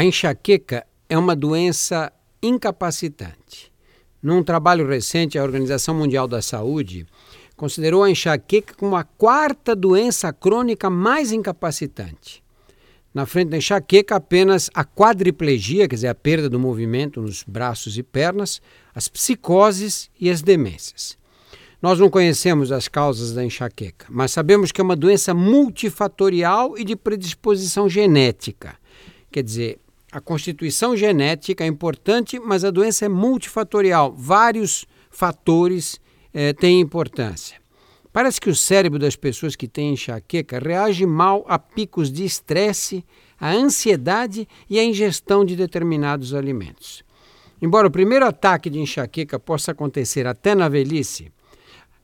A enxaqueca é uma doença incapacitante. Num trabalho recente, a Organização Mundial da Saúde considerou a enxaqueca como a quarta doença crônica mais incapacitante. Na frente da enxaqueca, apenas a quadriplegia, quer dizer, a perda do movimento nos braços e pernas, as psicoses e as demências. Nós não conhecemos as causas da enxaqueca, mas sabemos que é uma doença multifatorial e de predisposição genética. Quer dizer, a constituição genética é importante, mas a doença é multifatorial. Vários fatores eh, têm importância. Parece que o cérebro das pessoas que têm enxaqueca reage mal a picos de estresse, a ansiedade e a ingestão de determinados alimentos. Embora o primeiro ataque de enxaqueca possa acontecer até na velhice,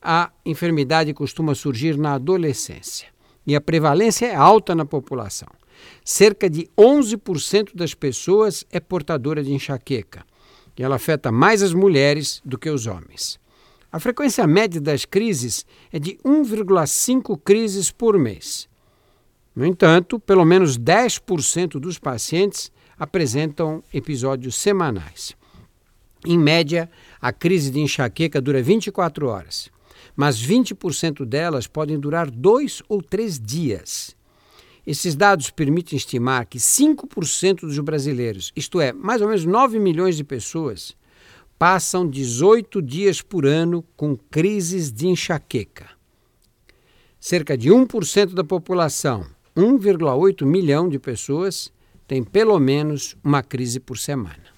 a enfermidade costuma surgir na adolescência e a prevalência é alta na população. Cerca de 11% das pessoas é portadora de enxaqueca e ela afeta mais as mulheres do que os homens. A frequência média das crises é de 1,5 crises por mês. No entanto, pelo menos 10% dos pacientes apresentam episódios semanais. Em média, a crise de enxaqueca dura 24 horas, mas 20% delas podem durar dois ou três dias. Esses dados permitem estimar que 5% dos brasileiros, isto é, mais ou menos 9 milhões de pessoas, passam 18 dias por ano com crises de enxaqueca. Cerca de 1% da população, 1,8 milhão de pessoas, tem pelo menos uma crise por semana.